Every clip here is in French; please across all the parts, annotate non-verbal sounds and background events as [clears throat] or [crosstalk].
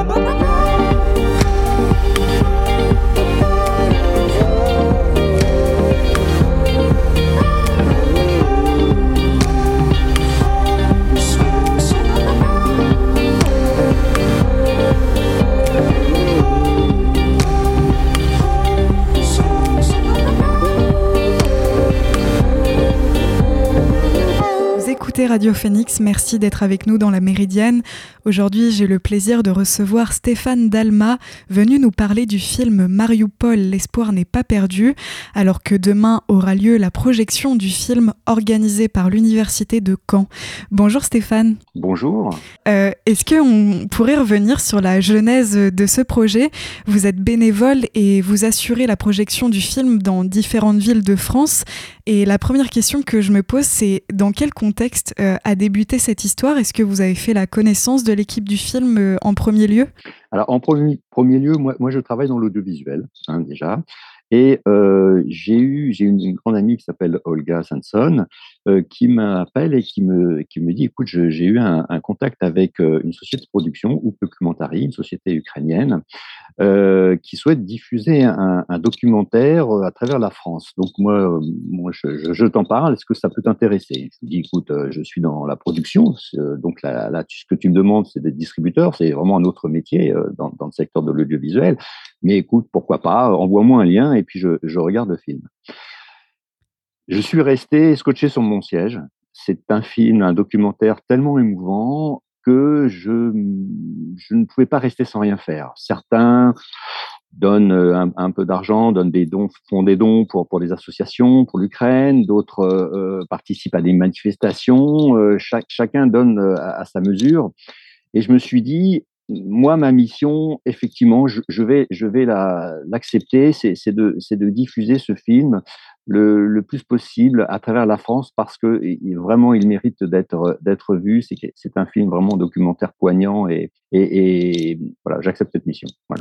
Oh, oh, oh. Radio Phoenix, merci d'être avec nous dans la Méridienne. Aujourd'hui, j'ai le plaisir de recevoir Stéphane Dalma, venu nous parler du film Mariupol, l'espoir n'est pas perdu, alors que demain aura lieu la projection du film organisé par l'Université de Caen. Bonjour Stéphane. Bonjour. Euh, est-ce qu'on pourrait revenir sur la genèse de ce projet? Vous êtes bénévole et vous assurez la projection du film dans différentes villes de France. Et la première question que je me pose, c'est dans quel contexte euh, a débuté cette histoire? Est-ce que vous avez fait la connaissance de l'équipe du film euh, en premier lieu? Alors, en premier, lieu, moi, je travaille dans l'audiovisuel, hein, déjà. Et euh, j'ai eu une, grande amie qui s'appelle Olga Sanson qui m'appelle et qui me qui me dit écoute j'ai eu un, contact avec euh, une société de production ou Documentary, une société ukrainienne euh, qui souhaite diffuser un, documentaire à travers la France. Donc moi moi je, t'en parle. Est-ce que ça peut t'intéresser? Je lui dis écoute je suis dans la production. Donc là, ce que tu me demandes c'est d'être distributeur. C'est vraiment un autre métier dans, le secteur de l'audiovisuel. Mais écoute pourquoi pas envoie-moi un lien et puis je, regarde le film. Je suis resté scotché sur mon siège. C'est un film, un documentaire tellement émouvant que je, je ne pouvais pas rester sans rien faire. Certains donnent un, un peu d'argent, donnent des dons, font des dons pour, pour des associations, pour l'Ukraine, d'autres euh, participent à des manifestations, euh, chaque, chacun donne euh, à, sa mesure. Et je me suis dit, moi, ma mission, effectivement, je, vais, l'accepter, c'est de, diffuser ce film le, plus possible à travers la France parce que vraiment, il mérite d'être vu. C'est un film vraiment documentaire poignant et, voilà, j'accepte cette mission. [laughs]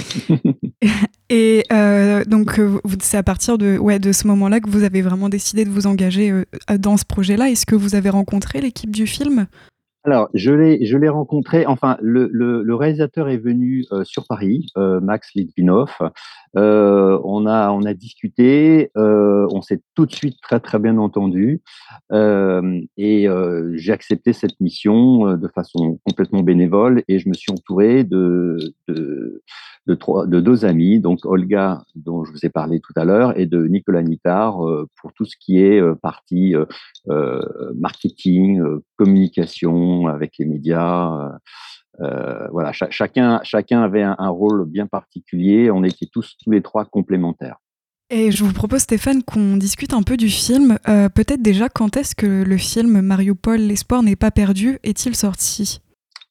Et euh, donc, c'est à partir de, de ce moment-là que vous avez vraiment décidé de vous engager euh, dans ce projet-là. Est-ce que vous avez rencontré l'équipe du film? Alors, je l'ai, rencontré. Enfin, le, le, le, réalisateur est venu euh, sur Paris, euh, Max Litvinov. Euh, on a, on a discuté. Euh, on s'est tout de suite très très bien entendu. Euh, et j'ai accepté cette mission de façon complètement bénévole. Et je me suis entouré de, deux amis, donc Olga, dont je vous ai parlé tout à l'heure, et de Nicolas Nittard pour tout ce qui est partie marketing, communication avec les médias. Euh, voilà, ch chacun, chacun avait un, rôle bien particulier. On était tous, tous les trois complémentaires. Et je vous propose, Stéphane, qu'on discute un peu du film. Euh, Peut-être déjà, quand est-ce que le film Mariupol, l'espoir n'est pas perdu, est-il sorti?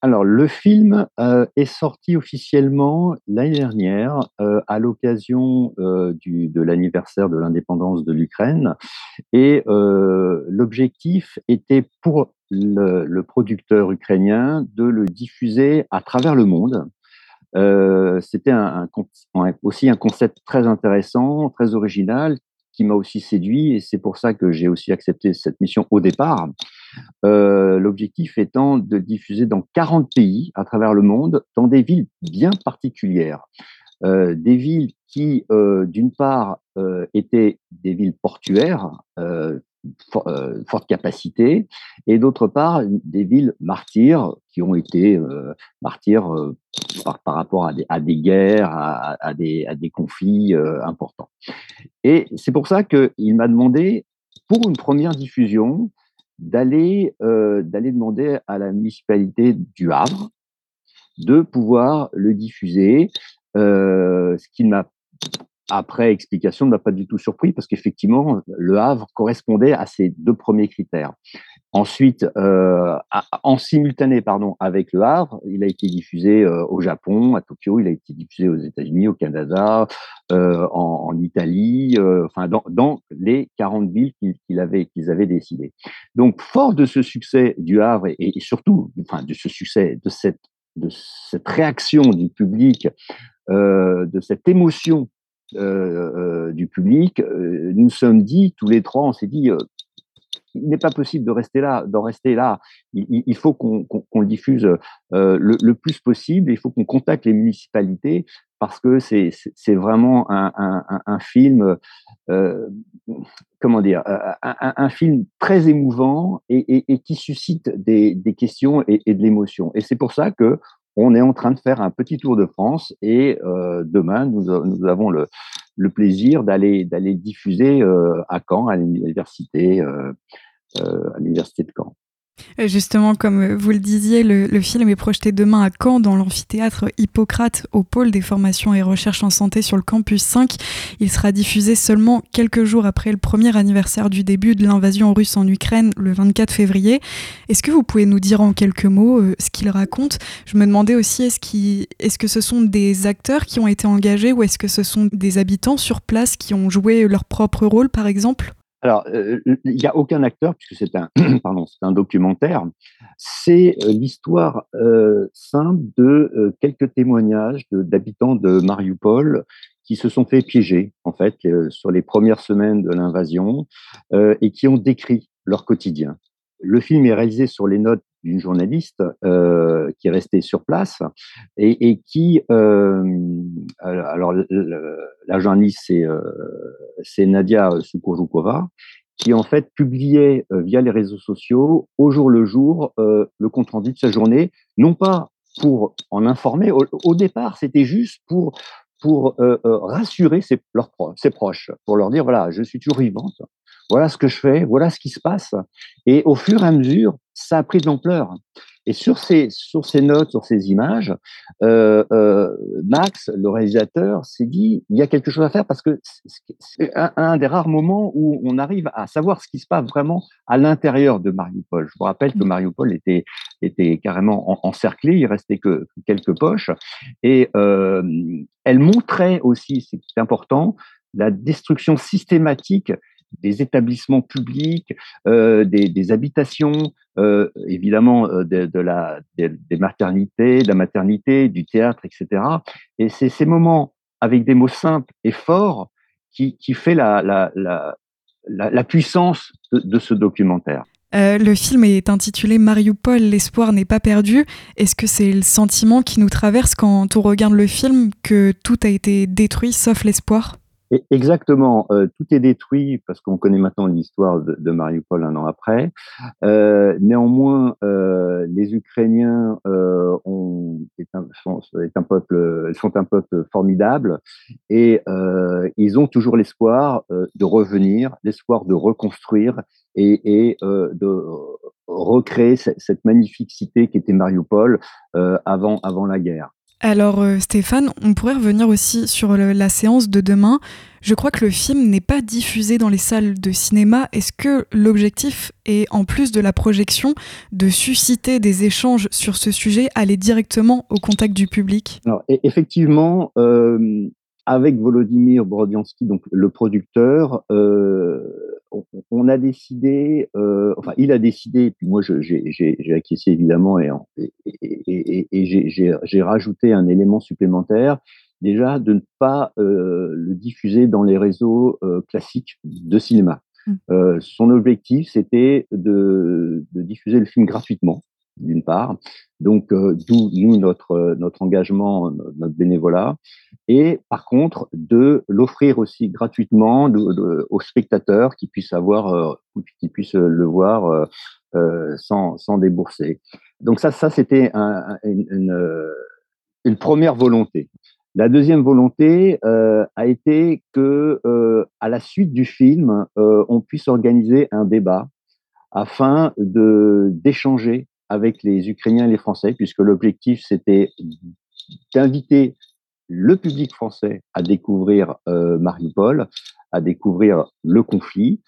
Alors, le film euh, est sorti officiellement l'année dernière euh, à l'occasion euh, de l'anniversaire de l'indépendance de l'Ukraine. Et l'objectif était pour le, producteur ukrainien de le diffuser à travers le monde. C'était aussi un concept très intéressant, très original, qui m'a aussi séduit et c'est pour ça que j'ai aussi accepté cette mission au départ. Euh, L'objectif étant de diffuser dans 40 pays à travers le monde, dans des villes bien particulières. Euh, des villes qui, euh, d'une part, étaient des villes portuaires, euh, forte capacité, et d'autre part, des villes martyrs qui ont été martyrs par, par, rapport à des, à des guerres, à, des, à des conflits importants. Et c'est pour ça qu'il m'a demandé, pour une première diffusion, d'aller euh, demander à la municipalité du Havre de pouvoir le diffuser, euh, ce qui m'a après explication ne m'a pas du tout surpris parce qu'effectivement le Havre correspondait à ces deux premiers critères. Ensuite, euh, en simultané pardon, avec Le Havre, il a été diffusé euh, au Japon, à Tokyo, il a été diffusé aux États-Unis, au Canada, euh, en, en, Italie, euh, enfin dans, dans, les 40 villes qu'ils avaient, qu'ils avaient décidé. Donc, fort de ce succès du Havre et, et, surtout enfin, de ce succès, de cette, de cette réaction du public, euh, de cette émotion du public, nous sommes dit, tous les trois, on s'est dit il n'est pas possible de rester là, d'en rester là. Il, faut qu'on le diffuse le, plus possible. Il faut qu'on contacte les municipalités parce que c'est vraiment un, film, comment dire, un, film très émouvant et, qui suscite des, questions et de l'émotion. Et c'est pour ça que on est en train de faire un petit tour de France et euh, demain, nous, avons le, plaisir d'aller diffuser euh, à Caen, à l'université, euh, à l'université de Caen. Euh, justement, comme vous le disiez, le, film est projeté demain à Caen dans l'amphithéâtre Hippocrate au pôle des formations et recherches en santé sur le campus 5. Il sera diffusé seulement quelques jours après le premier anniversaire du début de l'invasion russe en Ukraine le 24 février. Est-ce que vous pouvez nous dire en quelques mots euh, ce qu'il raconte? Je me demandais aussi, est-ce que ce sont des acteurs qui ont été engagés ou est-ce que ce sont des habitants sur place qui ont joué leur propre rôle, par exemple? Alors, il n'y a aucun acteur, puisque c'est un, [clears throat] pardon, c'est un documentaire. C'est l'histoire simple de quelques témoignages d'habitants de, Mariupol qui se sont fait piéger, en fait, sur les premières semaines de l'invasion et qui ont décrit leur quotidien. Le film est réalisé sur les notes d'une journaliste euh, qui est restée sur place et, qui, euh, alors la journaliste c'est euh, Nadia Sukojoukova, qui en fait publiait euh, via les réseaux sociaux au jour le jour le compte rendu de sa journée, non pas pour en informer. Au, départ, c'était juste pour pour rassurer ses, leurs ses proches, pour leur dire voilà, je suis toujours vivante, voilà ce que je fais, voilà ce qui se passe. Et au fur et à mesure, ça a pris de l'ampleur. Et sur ces, sur ces notes, sur ces images, euh, euh, Max, le réalisateur, s'est dit il y a quelque chose à faire parce que c'est un, des rares moments où on arrive à savoir ce qui se passe vraiment à l'intérieur de Mariupol. Je vous rappelle que mmh. Mariupol était, était carrément encerclé, il restait que quelques poches. Et euh, elle montrait aussi, c'est important, la destruction systématique des établissements publics, euh, des, habitations, euh, évidemment euh, de, la, des maternités, de la maternité, du théâtre, etc. Et c'est ces moments avec des mots simples et forts qui, qui fait la, la, la, la puissance de, ce documentaire. le film est intitulé Mariupol, l'espoir n'est pas perdu. Est-ce que c'est le sentiment qui nous traverse quand on regarde le film que tout a été détruit sauf l'espoir? Exactement, euh, tout est détruit parce qu'on connaît maintenant l'histoire de, Mariupol un an après. Euh, néanmoins, euh, les Ukrainiens euh, ont, sont, un peuple, sont un peuple formidable et euh, ils ont toujours l'espoir euh, de revenir, l'espoir de reconstruire et, et de recréer cette, cette magnifique cité qui était Mariupol avant, avant la guerre. Alors euh, Stéphane, on pourrait revenir aussi sur la séance de demain. Je crois que le film n'est pas diffusé dans les salles de cinéma. Est-ce que l'objectif est, en plus de la projection, de susciter des échanges sur ce sujet, aller directement au contact du public? Alors, e-, Effectivement, euh, avec Volodymyr Brodiansky, donc le producteur, euh, on, a décidé, euh, enfin, il a décidé, puis moi j'ai acquiescé évidemment et, et, et, j'ai rajouté un élément supplémentaire, déjà de ne pas euh, le diffuser dans les réseaux euh, classiques de cinéma. Mmh. Son objectif, c'était de, de, diffuser le film gratuitement d'une part. Donc, euh, d'où nous notre euh, notre engagement, notre bénévolat, et par contre de l'offrir aussi gratuitement aux spectateurs qui puissent avoir, euh, qui puissent le voir sans sans débourser. Donc ça, ça c'était un, une, une, première volonté. La deuxième volonté a été que, à la suite du film, on puisse organiser un débat afin d'échanger avec les Ukrainiens et les Français, puisque l'objectif, c'était d'inviter le public français à découvrir euh, Mariupol, à découvrir le conflit,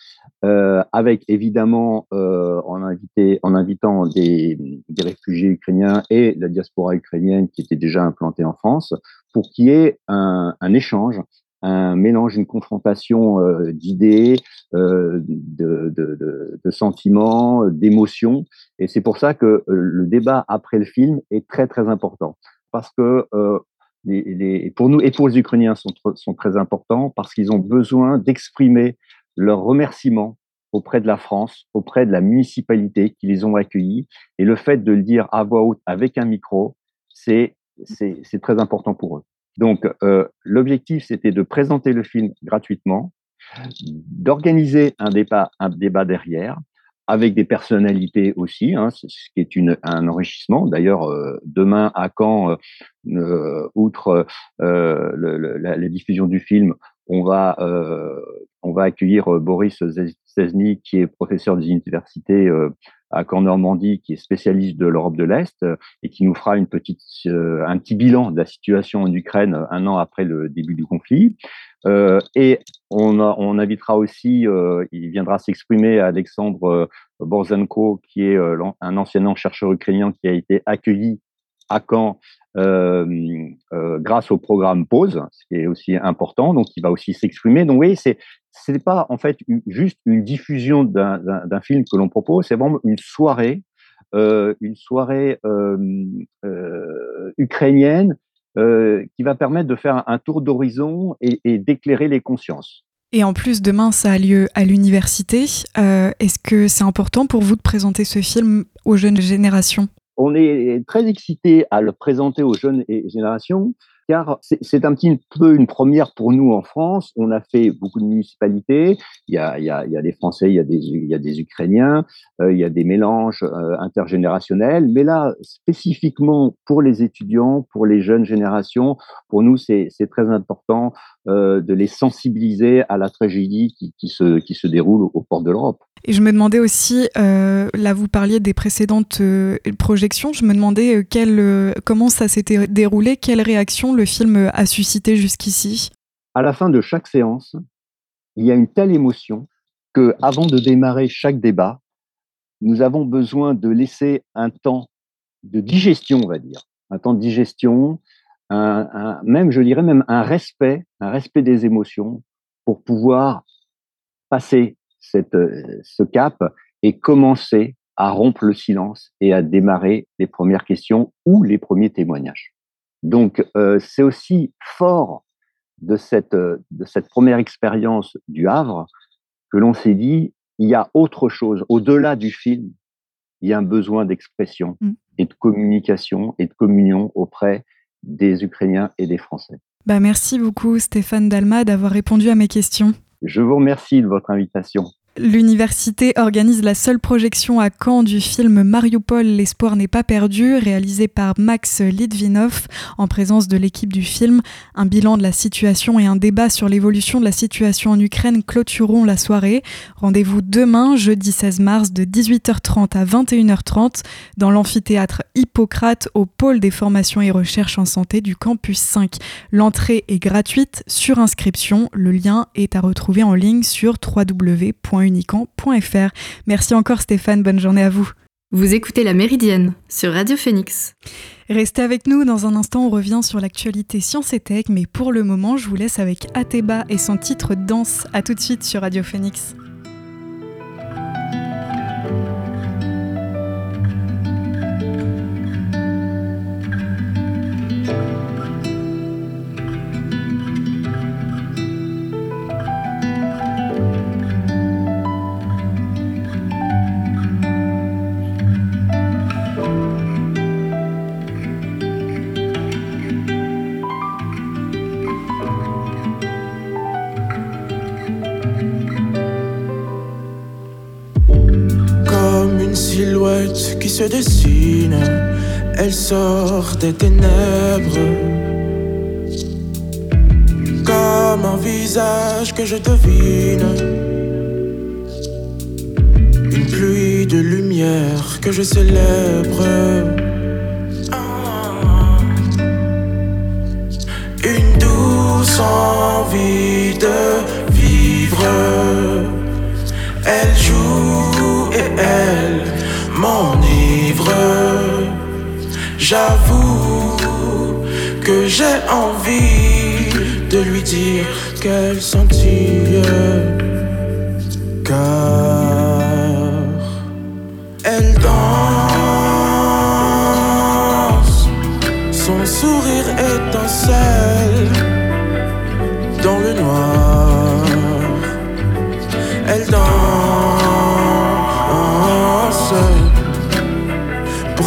euh, avec évidemment euh, en, invité, en invitant des, réfugiés ukrainiens et la diaspora ukrainienne qui était déjà implantée en France, pour qu'il y ait un échange un mélange, une confrontation euh, d'idées, euh, de, de, de, sentiments, d'émotions. Et c'est pour ça que euh, le débat après le film est très très important, parce que les, les, pour nous et pour les Ukrainiens sont, sont très importants, parce qu'ils ont besoin d'exprimer leur remerciement auprès de la France, auprès de la municipalité qui les ont accueillis. Et le fait de le dire à voix haute avec un micro, c'est très important pour eux. Donc, euh, l'objectif, c'était de présenter le film gratuitement, d'organiser un débat, un débat derrière, avec des personnalités aussi, hein, ce qui est un enrichissement. D'ailleurs, euh, demain à Caen, euh, outre la, diffusion du film, on va, on va accueillir Boris Cesny, qui est professeur des universités à Caen-Normandie, qui est spécialiste de l'Europe de l'Est et qui nous fera une petite, un petit bilan de la situation en Ukraine un an après le début du conflit. Euh, et on, invitera aussi, euh, il viendra s'exprimer Alexandre euh, Borzenko, qui est euh, un ancien chercheur ukrainien qui a été accueilli à Caen euh, grâce au programme Pause, ce qui est aussi important. Donc, il va aussi s'exprimer. Donc, oui, c'est c'est pas en fait juste une diffusion d'un film que l'on propose, c'est vraiment une soirée, une soirée ukrainienne euh, qui va permettre de faire un tour d'horizon et, d'éclairer les consciences. Et en plus, demain, ça a lieu à l'université. Euh, est-ce que c'est important pour vous de présenter ce film aux jeunes générations? On est très excité à le présenter aux jeunes générations car c'est un petit peu une première pour nous en France. On a fait beaucoup de municipalités. Il y a, il y a, il y a des Français, il y a des, il y a des Ukrainiens, euh, il y a des mélanges euh, intergénérationnels. Mais là, spécifiquement pour les étudiants, pour les jeunes générations, pour nous, c'est très important euh, de les sensibiliser à la tragédie qui, qui, se, qui se déroule aux portes de l'Europe. Et je me demandais aussi, euh, là vous parliez des précédentes euh, projections, je me demandais euh, quelle, comment ça s'était déroulé, quelle réaction le film a suscité jusqu'ici? À la fin de chaque séance, il y a une telle émotion que, avant de démarrer chaque débat, nous avons besoin de laisser un temps de digestion, on va dire, un temps de digestion, même, je dirais même un respect, un respect des émotions pour pouvoir passer cette, euh, ce cap et commencer à rompre le silence et à démarrer les premières questions ou les premiers témoignages. Donc, euh, c'est aussi fort de cette, euh, de cette première expérience du Havre que l'on s'est dit, il y a autre chose, au-delà du film, il y a un besoin d'expression mmh. et de communication et de communion auprès des Ukrainiens et des Français. Bah merci beaucoup Stéphane Dalma d'avoir répondu à mes questions. Je vous remercie de votre invitation. L'université organise la seule projection à Caen du film Mariupol, l'espoir n'est pas perdu, réalisé par Max Litvinov en présence de l'équipe du film. Un bilan de la situation et un débat sur l'évolution de la situation en Ukraine clôtureront la soirée. Rendez-vous demain, jeudi 16 mars, de 18h30 à 21h30 dans l'amphithéâtre Hippocrate au pôle des formations et recherches en santé du campus 5. L'entrée est gratuite sur inscription. Le lien est à retrouver en ligne sur www Merci encore Stéphane, bonne journée à vous. Vous écoutez La Méridienne sur Radio Phoenix. Restez avec nous, dans un instant on revient sur l'actualité science et tech, mais pour le moment je vous laisse avec Ateba et son titre Danse. A tout de suite sur Radio Phoenix. Se dessine, elle sort des ténèbres. Comme un visage que je devine, une pluie de lumière que je célèbre. Une douce envie de vivre. Elle joue et elle m'enivre. J'avoue que j'ai envie de lui dire qu'elle sentit. Car elle danse, son sourire étincelle dans le noir. Elle danse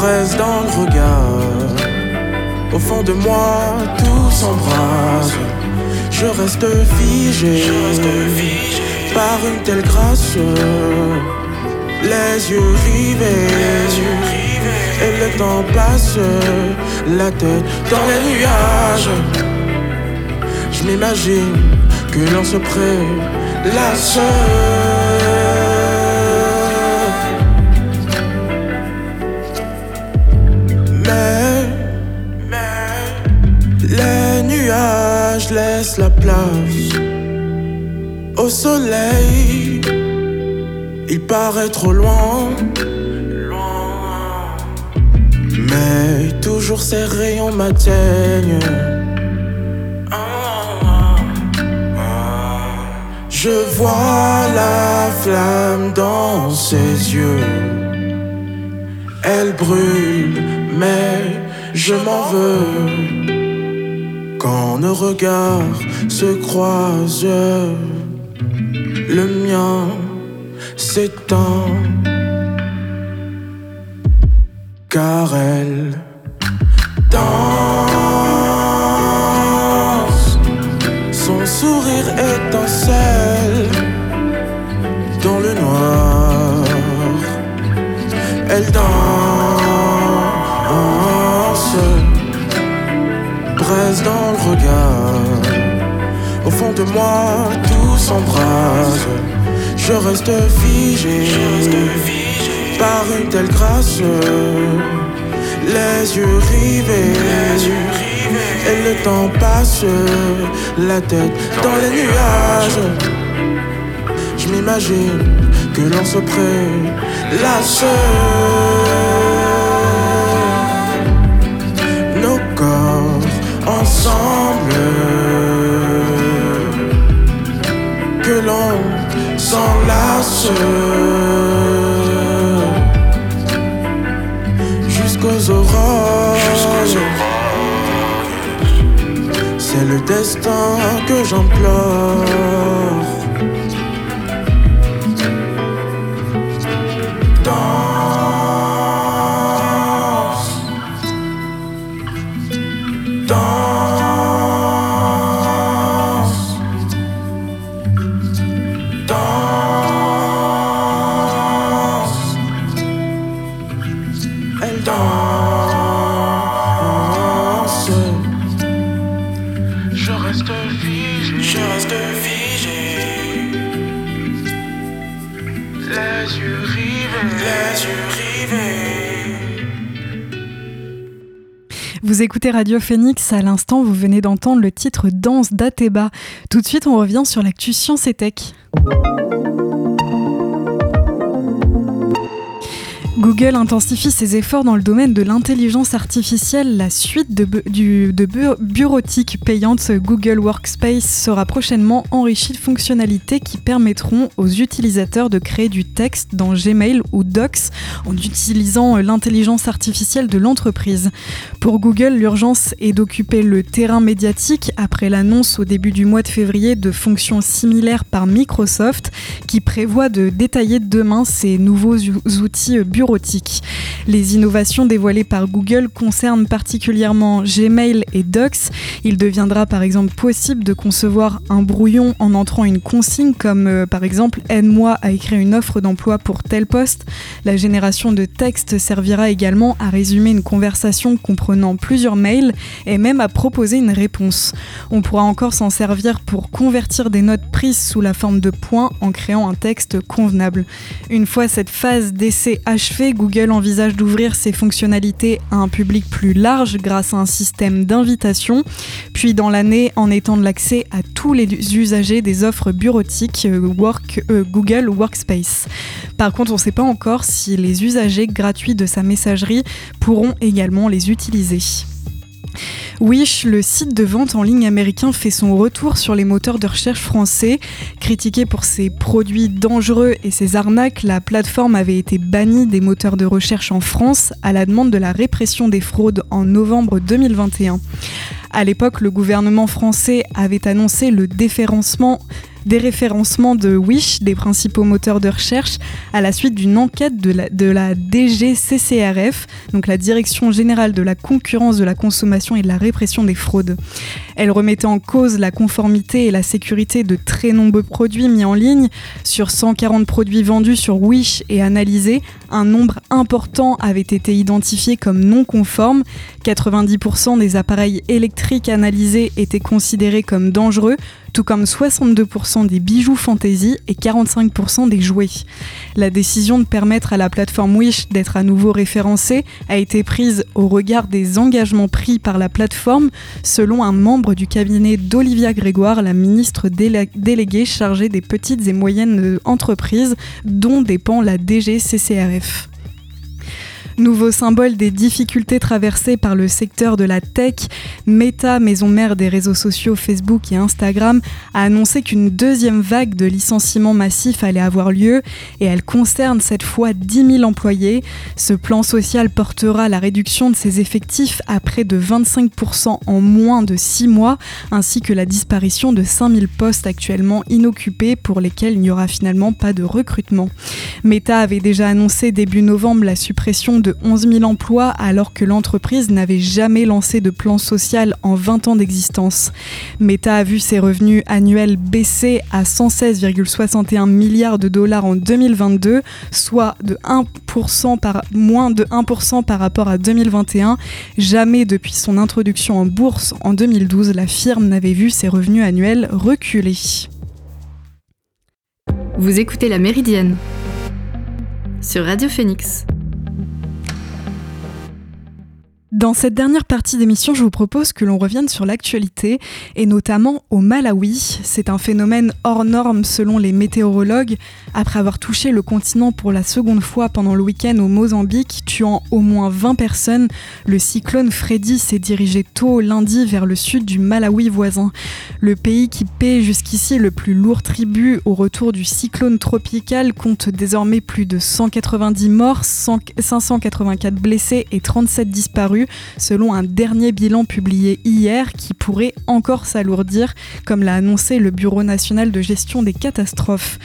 braise dans le regard. Au fond de moi, tout s'embrase. Je reste figé, par une telle grâce. Les yeux rivés, et le temps passe, la tête dans les nuages. Je m'imagine que l'on se prélasse. laisse la place au soleil. Il paraît trop loin, mais toujours ses rayons m'atteignent. Je vois la flamme dans ses yeux. Elle brûle, mais je m'en veux. Quand nos regards se croisent, le mien s'éteint. Car elle danse, son sourire étincelle dans le noir. Elle danse dans le regard. Au fond de moi, tout s'embrase. Je reste figé, par une telle grâce. Les yeux rivés, et le temps passe, la tête dans les nuages. Je m'imagine que l'on se prélasse. Que l'on s'enlace jusqu'aux aurores. C'est le destin que j'implore. Vous écoutez Radio Phoenix, à l'instant vous venez d'entendre le titre Danse d'Ateba. Tout de suite on revient sur l'actu Science et Tech. Google intensifie ses efforts dans le domaine de l'intelligence artificielle. La suite de, bureautique payante Google Workspace sera prochainement enrichie de fonctionnalités qui permettront aux utilisateurs de créer du texte dans Gmail ou Docs en utilisant l'intelligence artificielle de l'entreprise. Pour Google, l'urgence est d'occuper le terrain médiatique après l'annonce au début du mois de février de fonctions similaires par Microsoft qui prévoit de détailler demain ces nouveaux outils bureautiques les innovations dévoilées par Google concernent particulièrement Gmail et Docs. Il deviendra par exemple possible de concevoir un brouillon en entrant une consigne comme euh, par exemple aide-moi à écrire une offre d'emploi pour tel poste. La génération de texte servira également à résumer une conversation comprenant plusieurs mails et même à proposer une réponse. On pourra encore s'en servir pour convertir des notes prises sous la forme de points en créant un texte convenable. Une fois cette phase d'essai achevée, Google envisage d'ouvrir ses fonctionnalités à un public plus large grâce à un système d'invitation, puis dans l'année en étendre l'accès à tous les usagers des offres bureautiques euh, Work, euh, Google Workspace. Par contre, on ne sait pas encore si les usagers gratuits de sa messagerie pourront également les utiliser. Wish, le site de vente en ligne américain, fait son retour sur les moteurs de recherche français. Critiqué pour ses produits dangereux et ses arnaques, la plateforme avait été bannie des moteurs de recherche en France à la demande de la répression des fraudes en novembre 2021. À l'époque, le gouvernement français avait annoncé le déférencement déréférencement de Wish, des principaux moteurs de recherche, à la suite d'une enquête de la, de la DGCCRF, donc la Direction générale de la concurrence, de la consommation et de la répression des fraudes. Elle remettait en cause la conformité et la sécurité de très nombreux produits mis en ligne. Sur 140 produits vendus sur Wish et analysés, un nombre important avait été identifié comme non conforme. 90% des appareils électriques analysés étaient considérés comme dangereux, tout comme 62% des bijoux fantasy et 45% des jouets. La décision de permettre à la plateforme Wish d'être à nouveau référencée a été prise au regard des engagements pris par la plateforme, selon un membre du cabinet d'Olivia Grégoire, la ministre déléguée chargée des petites et moyennes entreprises, dont dépend la DGCCRF. life. Nouveau symbole des difficultés traversées par le secteur de la tech, Meta, maison mère des réseaux sociaux Facebook et Instagram, a annoncé qu'une deuxième vague de licenciements massifs allait avoir lieu et elle concerne cette fois 10 000 employés. Ce plan social portera la réduction de ses effectifs à près de 25% en moins de 6 mois, ainsi que la disparition de 5 000 postes actuellement inoccupés pour lesquels il n'y aura finalement pas de recrutement. Meta avait déjà annoncé début novembre la suppression de 11 000 emplois alors que l'entreprise n'avait jamais lancé de plan social en 20 ans d'existence. Meta a vu ses revenus annuels baisser à 116,61 milliards de dollars en 2022, soit de 1% par, moins de 1% par rapport à 2021. Jamais depuis son introduction en bourse en 2012, la firme n'avait vu ses revenus annuels reculer. Vous écoutez La Méridienne sur Radio Phoenix. Dans cette dernière partie d'émission, je vous propose que l'on revienne sur l'actualité et notamment au Malawi. C'est un phénomène hors norme selon les météorologues. Après avoir touché le continent pour la seconde fois pendant le week-end au Mozambique, tuant au moins 20 personnes, le cyclone Freddy s'est dirigé tôt lundi vers le sud du Malawi voisin. Le pays qui paie jusqu'ici le plus lourd tribut au retour du cyclone tropical compte désormais plus de 190 morts, 584 blessés et 37 disparus selon un dernier bilan publié hier qui pourrait encore s'alourdir, comme l'a annoncé le Bureau national de gestion des catastrophes.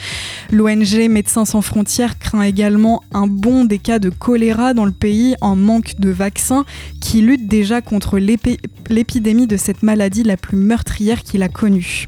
L'ONG Médecins sans frontières craint également un bond des cas de choléra dans le pays en manque de vaccins qui lutte déjà contre l'épidémie de cette maladie la plus meurtrière qu'il a connue.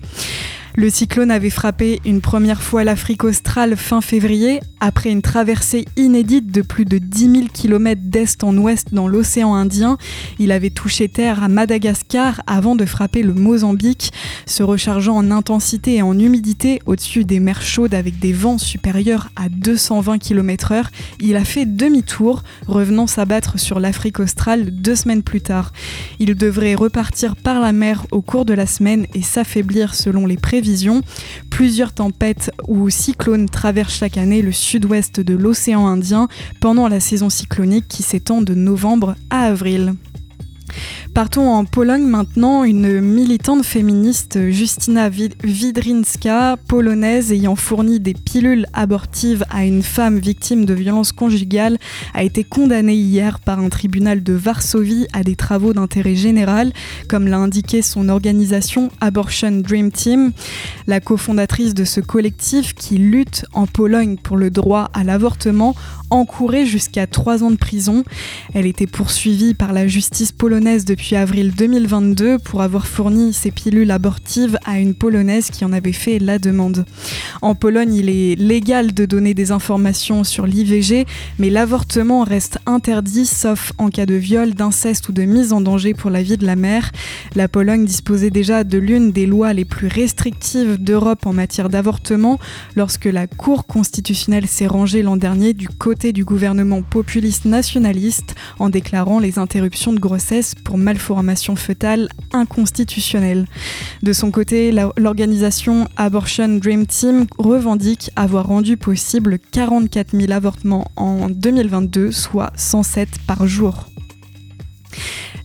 Le cyclone avait frappé une première fois l'Afrique australe fin février, après une traversée inédite de plus de 10 000 km d'est en ouest dans l'océan Indien. Il avait touché terre à Madagascar avant de frapper le Mozambique, se rechargeant en intensité et en humidité au-dessus des mers chaudes avec des vents supérieurs à 220 km/h. Il a fait demi-tour, revenant s'abattre sur l'Afrique australe deux semaines plus tard. Il devrait repartir par la mer au cours de la semaine et s'affaiblir selon les prévisions Plusieurs tempêtes ou cyclones traversent chaque année le sud-ouest de l'océan Indien pendant la saison cyclonique qui s'étend de novembre à avril. Partons en Pologne maintenant. Une militante féministe, Justina Widrinska, polonaise ayant fourni des pilules abortives à une femme victime de violences conjugales, a été condamnée hier par un tribunal de Varsovie à des travaux d'intérêt général, comme l'a indiqué son organisation Abortion Dream Team. La cofondatrice de ce collectif qui lutte en Pologne pour le droit à l'avortement encourait jusqu'à trois ans de prison. Elle était poursuivie par la justice polonaise depuis avril 2022 pour avoir fourni ses pilules abortives à une Polonaise qui en avait fait la demande. En Pologne, il est légal de donner des informations sur l'IVG, mais l'avortement reste interdit sauf en cas de viol, d'inceste ou de mise en danger pour la vie de la mère. La Pologne disposait déjà de l'une des lois les plus restrictives d'Europe en matière d'avortement lorsque la Cour constitutionnelle s'est rangée l'an dernier du du gouvernement populiste nationaliste en déclarant les interruptions de grossesse pour malformation fœtale inconstitutionnelles. De son côté, l'organisation Abortion Dream Team revendique avoir rendu possible 44 000 avortements en 2022, soit 107 par jour.